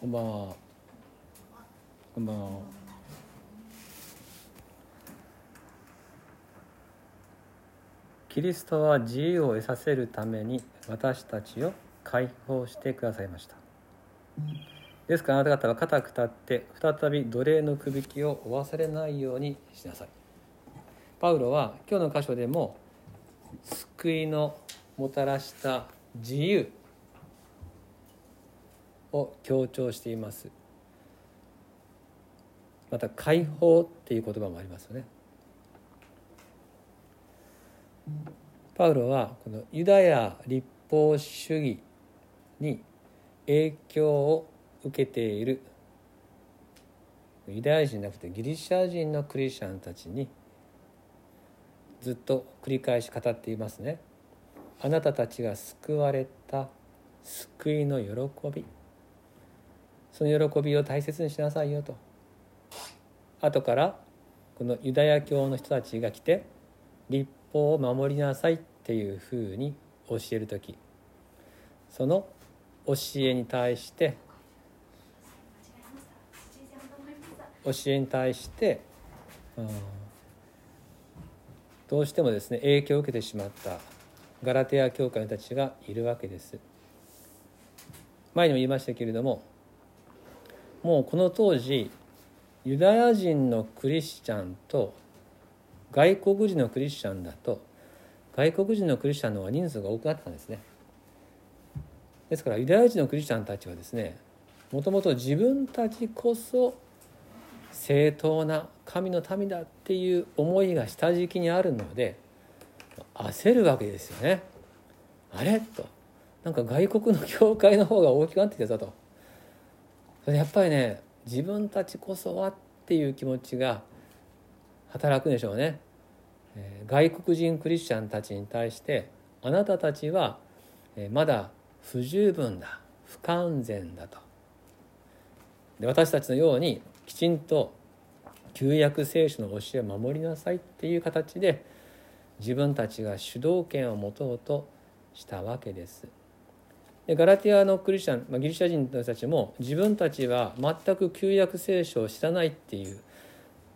こんばんは。こんばんは。キリストは自由を得させるために私たちを解放してくださいました。ですからあなた方は固く立って再び奴隷のくびきを負わされないようにしなさい。パウロは今日の箇所でも救いのもたらした自由を強調しています。また解放っていう言葉もありますよね。パウロはこのユダヤ立法主義に影響を受けている。ユダヤ人じゃなくてギリシャ人のクリスチャンたちにずっと繰り返し語っていますね。あなたたちが救われた救いの喜び。その喜びを大切にしなさいよと後からこのユダヤ教の人たちが来て立法を守りなさいっていうふうに教える時その教えに対して教えに対して、うん、どうしてもですね影響を受けてしまったガラテヤ教会の人たちがいるわけです。前にも言いましたけれどももうこの当時ユダヤ人のクリスチャンと外国人のクリスチャンだと外国人のクリスチャンの方が人数が多くなったんですね。ですからユダヤ人のクリスチャンたちはですねもともと自分たちこそ正当な神の民だっていう思いが下敷きにあるので焦るわけですよね。あれ？となんか外国の教会の方が大きくなってきたぞと。それやっぱりね自分たちこそはっていう気持ちが働くんでしょうね。外国人クリスチャンたちに対してあなたたちはまだ不十分だ不完全だとで私たちのようにきちんと旧約聖書の教えを守りなさいっていう形で自分たちが主導権を持とうとしたわけです。でガラティアのクリスチャン、まあ、ギリシャ人たちも自分たちは全く旧約聖書を知らないっていう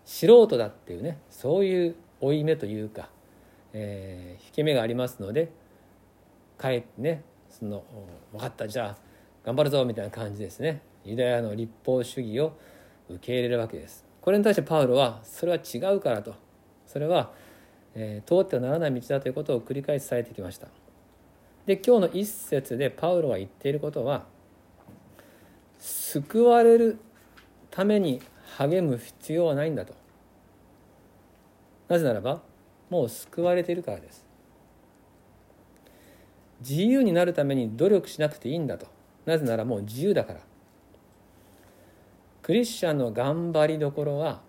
素人だっていうねそういう負い目というか、えー、引け目がありますのでかえってねその分かったじゃあ頑張るぞみたいな感じですね。ユダヤの立法主義を受け入れるわけです。これに対してパウロはそれは違うからと。それはえー、通ってはならない道だということを繰り返し伝えてきました。で今日の一節でパウロは言っていることは救われるために励む必要はないんだと。なぜならばもう救われているからです。自由になるために努力しなくていいんだと。なぜならもう自由だから。クリスチャンの頑張りどころは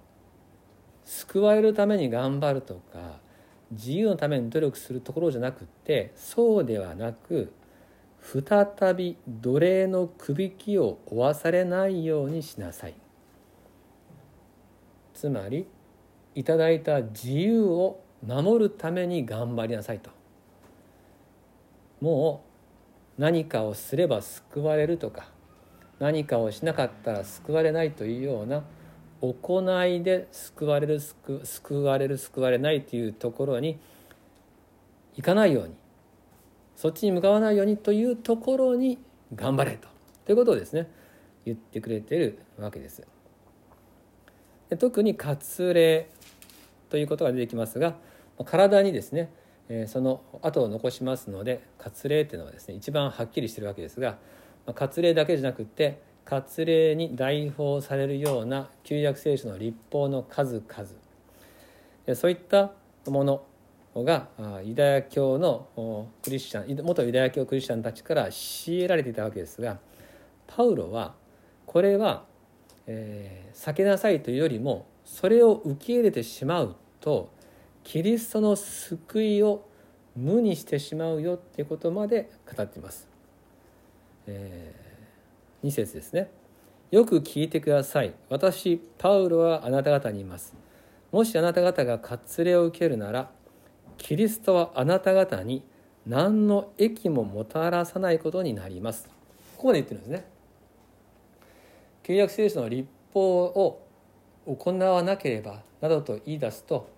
救われるために頑張るとか自由のために努力するところじゃなくてそうではなく再び奴隷のくびきを負わされないようにしなさい。つまりいただいた自由を守るために頑張りなさいと。もう何かをすれば救われるとか何かをしなかったら救われないというような行いで救われる救われる救われないというところに行かないようにそっちに向かわないようにというところに頑張れとということをですね言ってくれてるわけです。で特に割礼ということが出てきますが体にですねその後を残しますので割礼っていうのはですね一番はっきりしてるわけですが割礼だけじゃなくって割礼に代表されるような旧約聖書の立法の数々そういったものがユダヤ教のクリスチャン元ユダヤ教クリスチャンたちから強いられていたわけですがパウロはこれは、えー、避けなさいというよりもそれを受け入れてしまうとキリストの救いを無にしてしまうよっていうことまで語っています。えー2節ですね。よく聞いてください。私パウロはあなた方にいます。もしあなた方が割礼を受けるならキリストはあなた方に何の益ももたらさないことになります。ここまで言ってるんですね。旧約聖書の立法を行わなければなどと言い出すと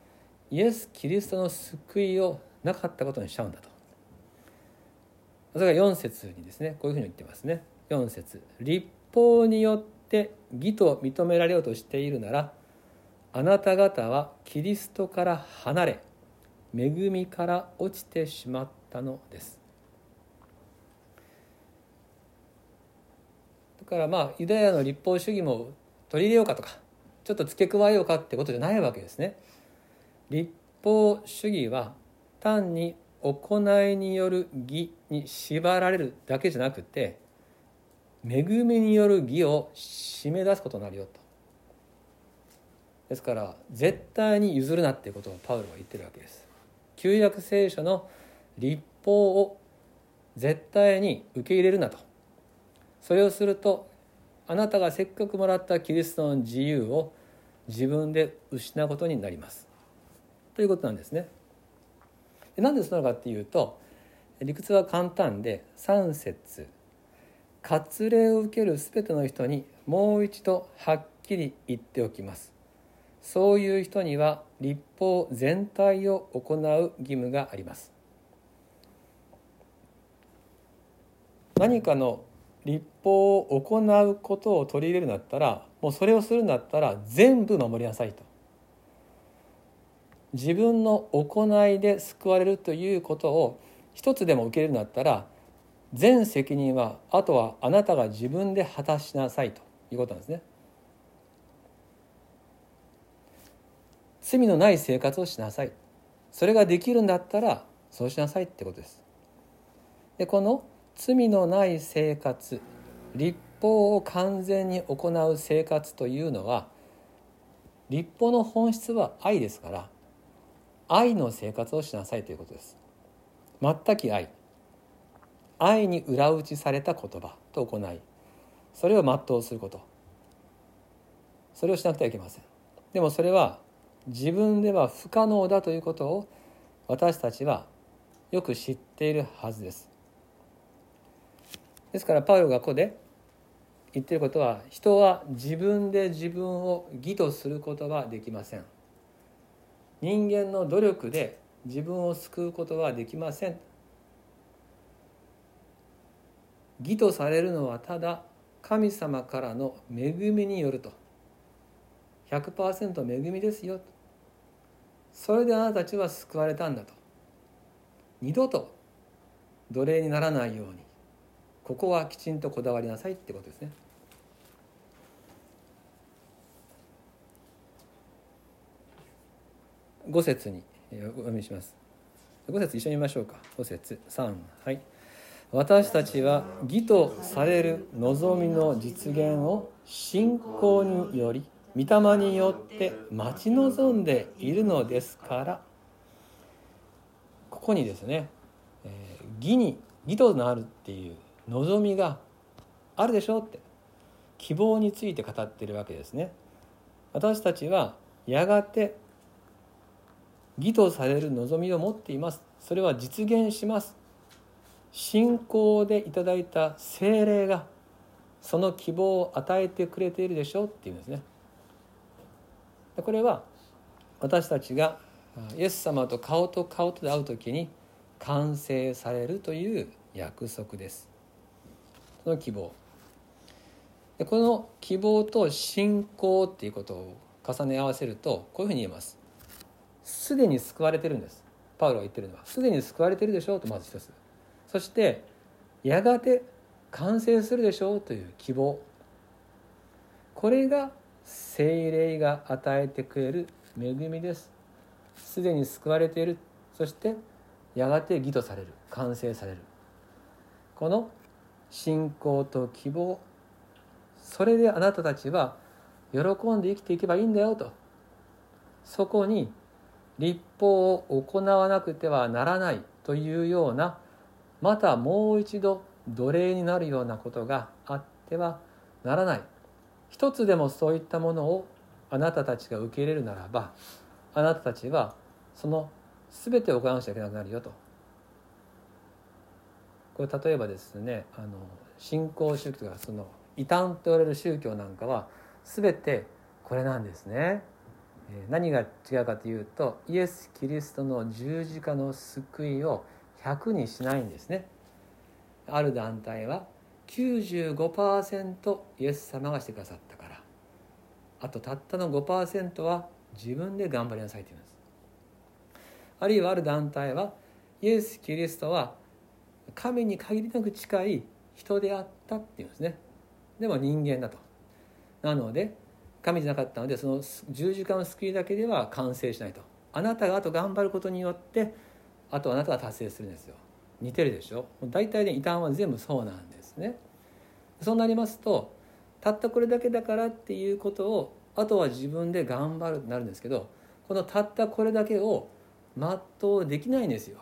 イエス・キリストの救いをなかったことにしちゃうんだと。それが4節にですねこういうふうに言ってますね。4節立法によって義と認められようとしているならあなた方はキリストから離れ恵みから落ちてしまったのですだからまあユダヤの立法主義も取り入れようかとかちょっと付け加えようかってことじゃないわけですね。立法主義は単に行いによる義に縛られるだけじゃなくて恵みによる義を締め出すことになるよと。ですから絶対に譲るなっていうことをパウロは言ってるわけです。旧約聖書の立法を絶対に受け入れるなとそれをするとあなたがせっかくもらったキリストの自由を自分で失うことになりますということなんですね。なんでそうなのかっていうと理屈は簡単で3節割礼を受ける全ての人にもう一度はっきり言っておきます。そういう人には立法全体を行う義務があります。何かの立法を行うことを取り入れるんだったらもうそれをするんだったら全部守りなさいと。自分の行いで救われるということを一つでも受け入れるんだったら全責任はあとはあなたが自分で果たしなさいということなんですね。罪のない生活をしなさい。それができるんだったらそうしなさいってことです。でこの罪のない生活立法を完全に行う生活というのは立法の本質は愛ですから愛の生活をしなさいということです。全く愛。愛に裏打ちされた言葉と行いそれを全うすること。それをしなくてはいけません。でもそれは自分では不可能だということを私たちはよく知っているはずです。ですからパウロがここで言ってることは人は自分で自分を義とすることはできません。人間の努力で自分を救うことはできません。義とされるのはただ神様からの恵みによると。100%恵みですよ。それであなたたちは救われたんだと。二度と奴隷にならないように。ここはきちんとこだわりなさいってことですね。五節にお読みします。五節一緒に見ましょうか。五節三はい。私たちは義とされる望みの実現を信仰により御霊によって待ち望んでいるのですからここにですね、えー、義に義となるっていう望みがあるでしょうって希望について語ってるわけですね。私たちはやがて義とされる望みを持っています。それは実現します。信仰でいただいた精霊がその希望を与えてくれているでしょうっていうんですね。これは私たちがイエス様と顔と顔とで会う時に完成されるという約束です。その希望。でこの希望と信仰っていうことを重ね合わせるとこういうふうに言えます。すでに救われてるんです。パウロが言ってるのはすでに救われてるでしょうとまず一つ。そしてやがて完成するでしょうという希望。これが精霊が与えてくれる恵みです。すでに救われている。そしてやがて義とされる。完成される。この信仰と希望。それであなたたちは喜んで生きていけばいいんだよと。そこに立法を行わなくてはならないというようなまたもう一度奴隷になるようなことがあってはならない。一つでもそういったものをあなたたちが受け入れるならばあなたたちはその全てを行わなくちゃいけなくなるよと。これ例えばですねあの信仰主義とかその異端と言われる宗教なんかは全てこれなんですね。何が違うかというとイエス・キリストの十字架の救いを100にしないんですね。ある団体は95%イエス様がしてくださったからあとたったの5%は自分で頑張りなさいと言います。あるいはある団体はイエス・キリストは神に限りなく近い人であったっていうんですねでも人間だとなので神じゃなかったのでその十字架の救いだけでは完成しないとあなたがあと頑張ることによってあとあなたが達成するんですよ。似てるでしょ？大体ね異端は全部そうなんですね。そうなりますとたったこれだけだからっていうことをあとは自分で頑張るとなるんですけどこのたったこれだけを全うできないんですよ。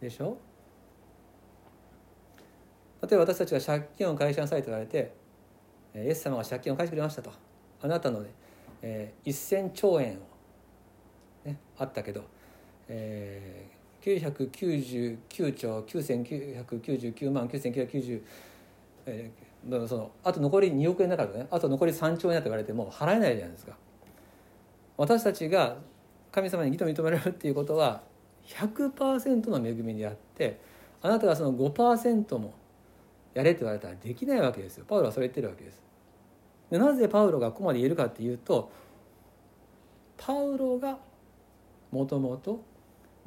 でしょ？例えば私たちが借金を返しなさいと言われてイエス様が借金を返してくれましたと。あなたのね、えー、1000兆円を、ね、あったけど、えー、999兆9999万9990、えー、そのあと残り2億円だからね。あと残り3兆円だと言われても払えないじゃないですか。私たちが神様に義と認められるっていうことは100%の恵みであってあなたがその5%もやれって言われたらできないわけですよ。パウロはそれ言ってるわけです。でなぜパウロがここまで言えるかっていうとパウロがもともと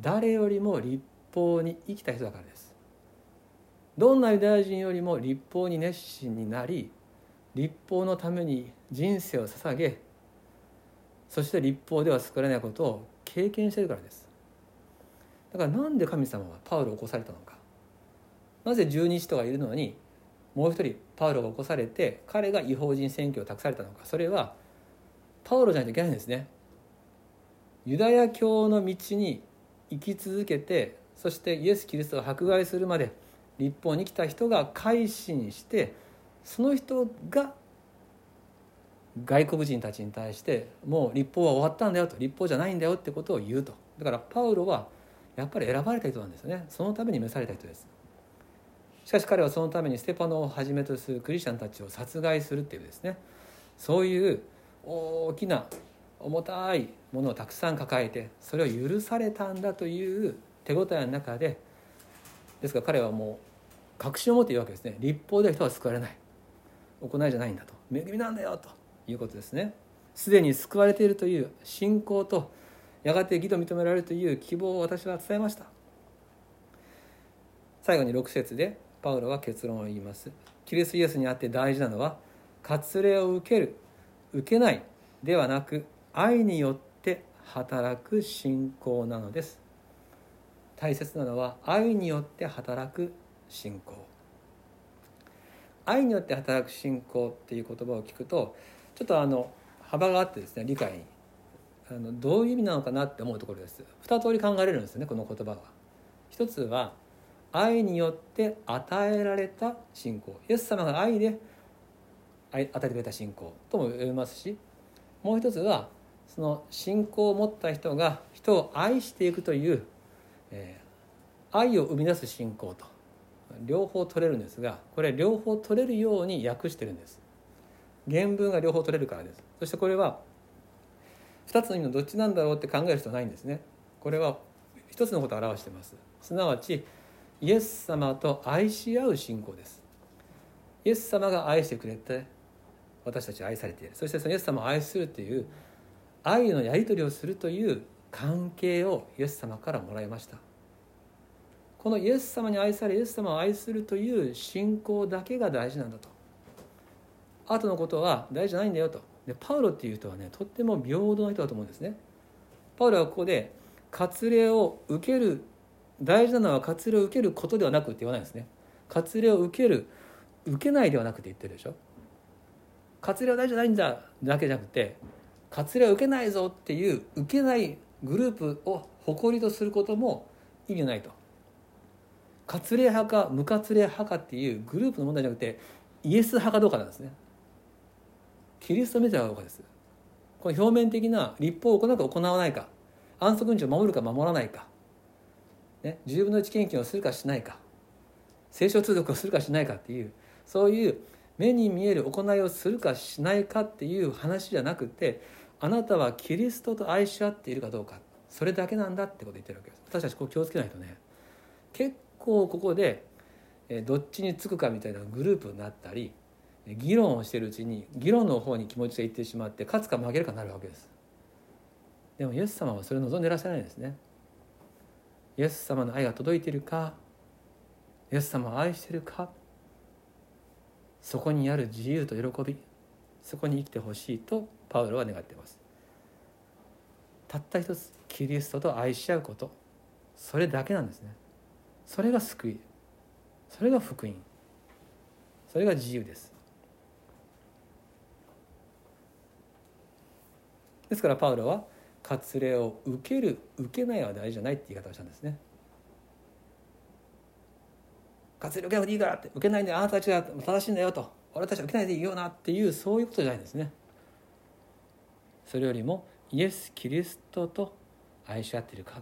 誰よりも立法に生きた人だからです。どんなユダヤ人よりも立法に熱心になり立法のために人生を捧げそして立法では救われないことを経験してるからです。だからなんで神様はパウロを起こされたのか。なぜ十二使徒がいるのにもう一人パウロが起こされて彼が違法人選挙を託されたのか。それはパウロじゃないといけないんですね。ユダヤ教の道に生き続けてそしてイエス・キリストが迫害するまで立法に来た人が改心してその人が外国人たちに対してもう立法は終わったんだよと立法じゃないんだよってことを言うと。だからパウロはやっぱり選ばれた人なんですよね。そのために召された人です。しかし彼はそのためにステパノをはじめとするクリスチャンたちを殺害するっていうですね。そういう大きな重たいものをたくさん抱えてそれを許されたんだという手応えの中でですから彼はもう確信を持っているわけですね。立法で人は救われない。行いじゃないんだと。恵みなんだよということですね。すでに救われているという信仰とやがて義と認められるという希望を私は伝えました。最後に6節でパウロは結論を言います。キリストイエスにあって大事なのは割礼を受ける受けないではなく愛によって働く信仰なのです。大切なのは愛によって働く信仰。愛によって働く信仰っていう言葉を聞くとちょっとあの幅があってですね理解に。あのどういう意味なのかなって思うところです。二通り考えれるんですねこの言葉は。一つは愛によって与えられた信仰。イエス様が愛で与えてくれた信仰とも読めますしもう一つはその信仰を持った人が人を愛していくという、えー、愛を生み出す信仰と両方取れるんですがこれ両方取れるように訳してるんです。原文が両方取れるからです。そしてこれは2つの意味のどっちなんだろうって考える必要ないんですね。これは一つのことを表してます。すなわちイエス様と愛し合う信仰です。イエス様が愛してくれて私たちは愛されている。そしてそのイエス様を愛するという愛のやり取りをするという関係をイエス様からもらいました。このイエス様に愛されイエス様を愛するという信仰だけが大事なんだと。後のことは大事じゃないんだよと。でパウロっていう人はねとっても平等な人だと思うんですね。パウロはここで割礼を受ける大事なのは割礼を受けることではなくって言わないんですね。割礼を受ける受けないではなくて言ってるでしょ。割礼は大事じゃないんだだけじゃなくて割礼を受けないぞっていう受けないグループを誇りとすることも意味ないと。割礼派か無割礼派かっていうグループの問題じゃなくてイエス派かどうかなんですね。キリストメジャーかどうかです。この表面的な立法を行うか行わないか。安息日を守るか守らないか。ね、10分の1献金をするかしないか。聖書通読をするかしないかっていうそういう目に見える行いをするかしないかっていう話じゃなくてあなたはキリストと愛し合っているかどうか。それだけなんだってことを言ってるわけです。私たちこう気をつけないとね。結構ここでどっちにつくかみたいなグループになったり議論をしているうちに議論の方に気持ちがいってしまって勝つか負けるかになるわけです。でもイエス様はそれを望んでいらっしゃらないんですね。イエス様の愛が届いているかイエス様を愛しているか。そこにある自由と喜びそこに生きてほしいとパウロは願っています。たった一つキリストと愛し合うことそれだけなんですね。それが救いそれが福音それが自由です。ですからパウロは割礼を受ける受けないは大事じゃないって言い方をしたんですね。割礼受けなくていいからって受けないであなたたちが正しいんだよと俺たちは受けないでいいよなっていうそういうことじゃないんですね。それよりもイエス・キリストと愛し合っているか、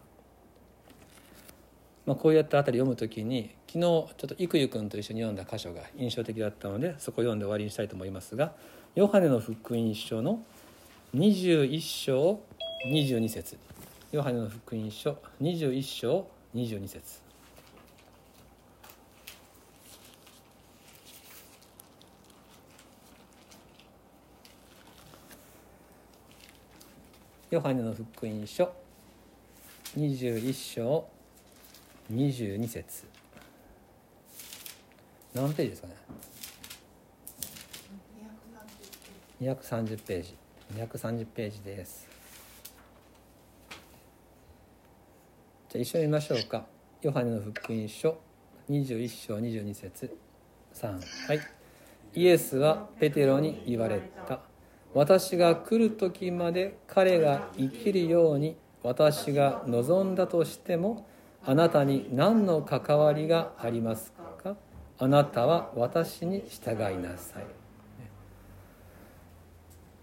まあ、こうやったあたり読む時に昨日ちょっと郁ゆくんと一緒に読んだ箇所が印象的だったのでそこを読んで終わりにしたいと思いますがヨハネの福音書の21章22節。ヨハネの福音書21章22節。ヨハネの福音書21章22節。何ページですかね？230ページ。230ページです。じゃあ一緒に見ましょうか。ヨハネの福音書21章22節。3はい。イエスはペテロに言われた。私が来る時まで彼が生きるように私が望んだとしてもあなたに何の関わりがありますか？あなたは私に従いなさい。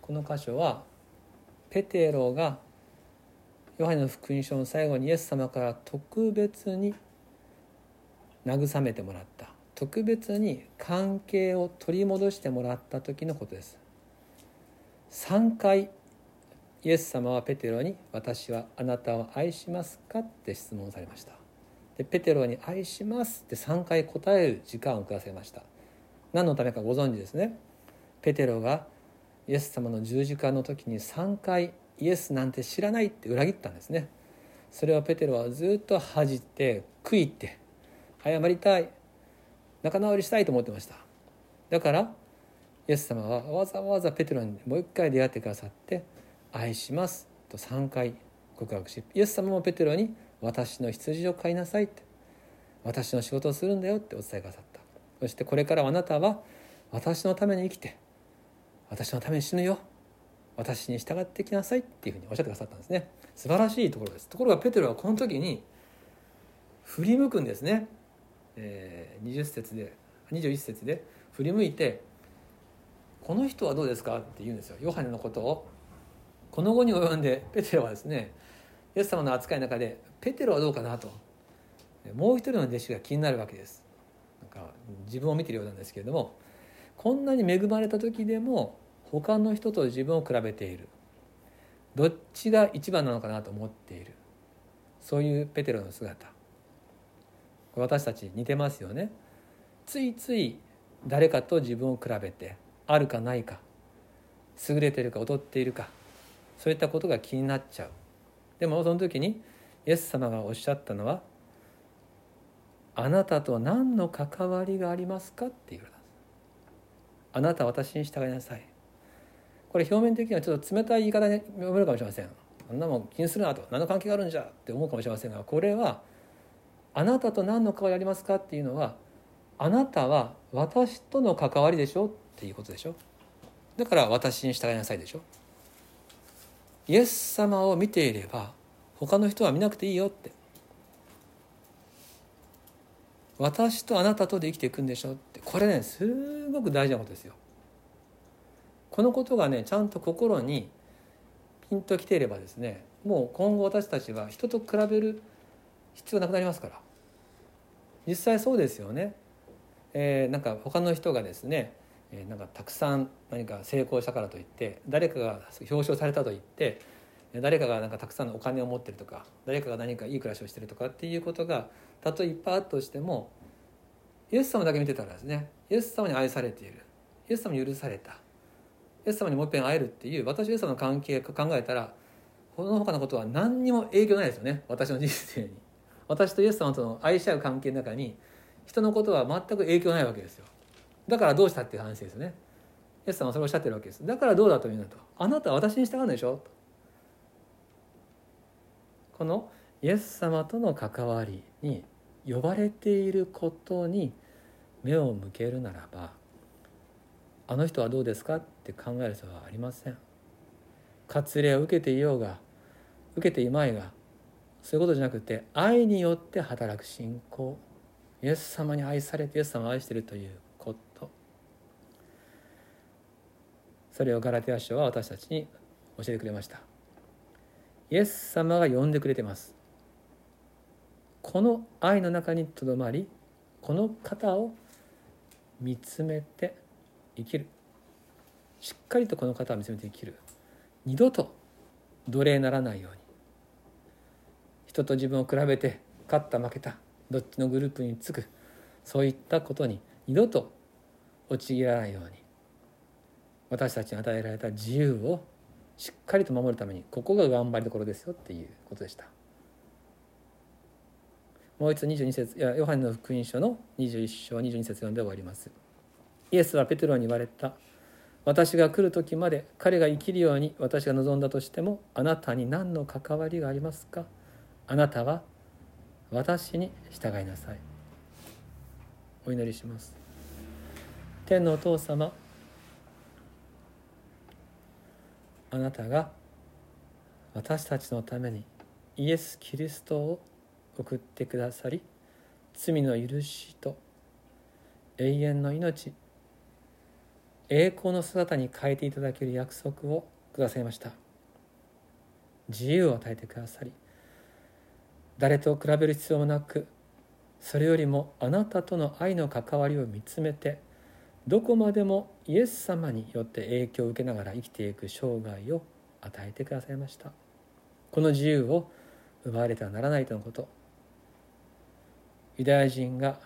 この箇所はペテロがヨハネの福音書の最後にイエス様から特別に慰めてもらった。特別に関係を取り戻してもらった時のことです。3回イエス様はペテロに「私はあなたを愛しますか?」って質問されました。でペテロに「愛します」って3回答える時間をくださいました。何のためかご存知ですね。ペテロがイエス様の十字架の時に3回イエスなんて知らないって裏切ったんですね。それをペテロはずっと恥じて悔いて謝りたい仲直りしたいと思ってました。だからイエス様はわざわざペテロにもう一回出会ってくださって「愛します」と3回告白しイエス様もペテロに「私の羊を飼いなさい」って「私の仕事をするんだよ」ってお伝えくださった。そしてこれからあなたは私のために生きて私のために死ぬよ私に従ってきなさいっていうふうにおっしゃってくださったんですね。素晴らしいところです。ところがペテロはこの時に振り向くんですね、えー、20節で21節で振り向いてこの人はどうですか?」って言うんですよ。ヨハネのことを。この後に及んでペテロはですねイエス様の扱いの中でペテロはどうかなと。もう一人の弟子が気になるわけです。なんか自分を見てるようなんですけれどもこんなに恵まれた時でも他の人と自分を比べている。どっちが一番なのかなと思っている。そういうペテロの姿。私たち似てますよね。ついつい誰かと自分を比べてあるかないか優れているか劣っているかそういったことが気になっちゃう。でもその時にイエス様がおっしゃったのは「あなたと何の関わりがありますか?」っていうあなたは私に従いなさい。これ表面的にはちょっと冷たい言い方に読めるかもしれません。あんなもん気にするなと。何の関係があるんじゃって思うかもしれませんがこれはあなたと何の関わりありますかっていうのはあなたは私との関わりでしょっていうことでしょ？だから私に従いなさいでしょ？イエス様を見ていれば他の人は見なくていいよって。私とあなたとで生きていくんでしょって。これねすごく大事なことですよ。このことがねちゃんと心にピンときていればですねもう今後私たちは人と比べる必要なくなりますから。実際そうですよね、えー、なんか他の人がですねえーなんかたくさん何か成功したからといって誰かが表彰されたと言って誰かがなんかたくさんのお金を持ってるとか誰かが何かいい暮らしをしてるとかっていうことがたとえいっぱいあったとしてもイエス様だけ見てたらですねイエス様に愛されているイエス様に許されたイエス様にもう一遍会えるっていう私とイエス様の関係を考えたらこの他のことは何にも影響ないですよね私の人生に。私とイエス様との愛し合う関係の中に人のことは全く影響ないわけですよ。だからどうしたっていう話ですね。イエス様はそれをおっしゃってるわけです。だからどうだというんだと。あなたは私に従うんでしょ。このイエス様との関わりに呼ばれていることに目を向けるならばあの人はどうですかって考える人はありません。割礼を受けていようが受けていまいがそういうことじゃなくて愛によって働く信仰。イエス様に愛されてイエス様を愛しているということそれをガラテヤ書は私たちに教えてくれました。イエス様が呼んでくれてます。この愛の中にとどまりこの方を見つめて生きる。しっかりとこの方を見つめて生きる。二度と奴隷ならないように。人と自分を比べて勝った負けたどっちのグループにつく。そういったことに二度と陥らないように。私たちに与えられた自由をしっかりと守るためにここが頑張りどころですよっていうことでした。もう一度22節いやヨハネの福音書の21章22節読んで終わります。イエスはペテロに言われた。私が来る時まで彼が生きるように私が望んだとしてもあなたに何の関わりがありますか？あなたは私に従いなさい。お祈りします。天のお父様あなたが私たちのためにイエス・キリストを送ってくださり罪の許しと永遠の命栄光の姿に変えていただける約束をくださいました。自由を与えてくださり誰と比べる必要もなくそれよりもあなたとの愛の関わりを見つめてどこまでもイエス様によって影響を受けながら生きていく生涯を与えてくださいました。この自由を奪われてはならないとのこと。ユダヤ人が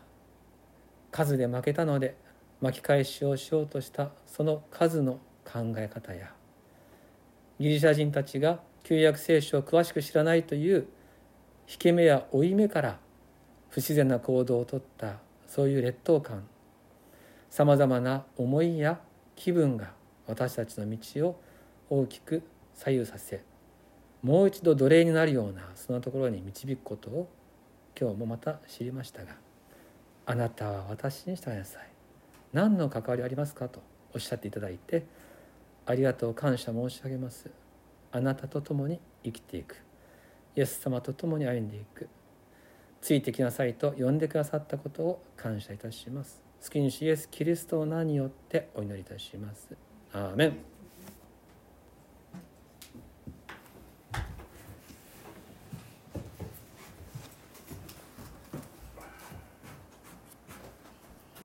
数で負けたので巻き返しをしようとしたその数の考え方やギリシャ人たちが旧約聖書を詳しく知らないという引け目や負い目から不自然な行動をとったそういう劣等感さまざまな思いや気分が私たちの道を大きく左右させもう一度奴隷になるようなそのところに導くことを今日もまた知りましたがあなたは私に従いなさい。何の関わりありますかとおっしゃっていただいてありがとう感謝申し上げます。あなたと共に生きていく。イエス様と共に歩んでいく。ついてきなさいと呼んでくださったことを感謝いたします。好きにしイエス・キリストを名によってお祈りいたします。アーメン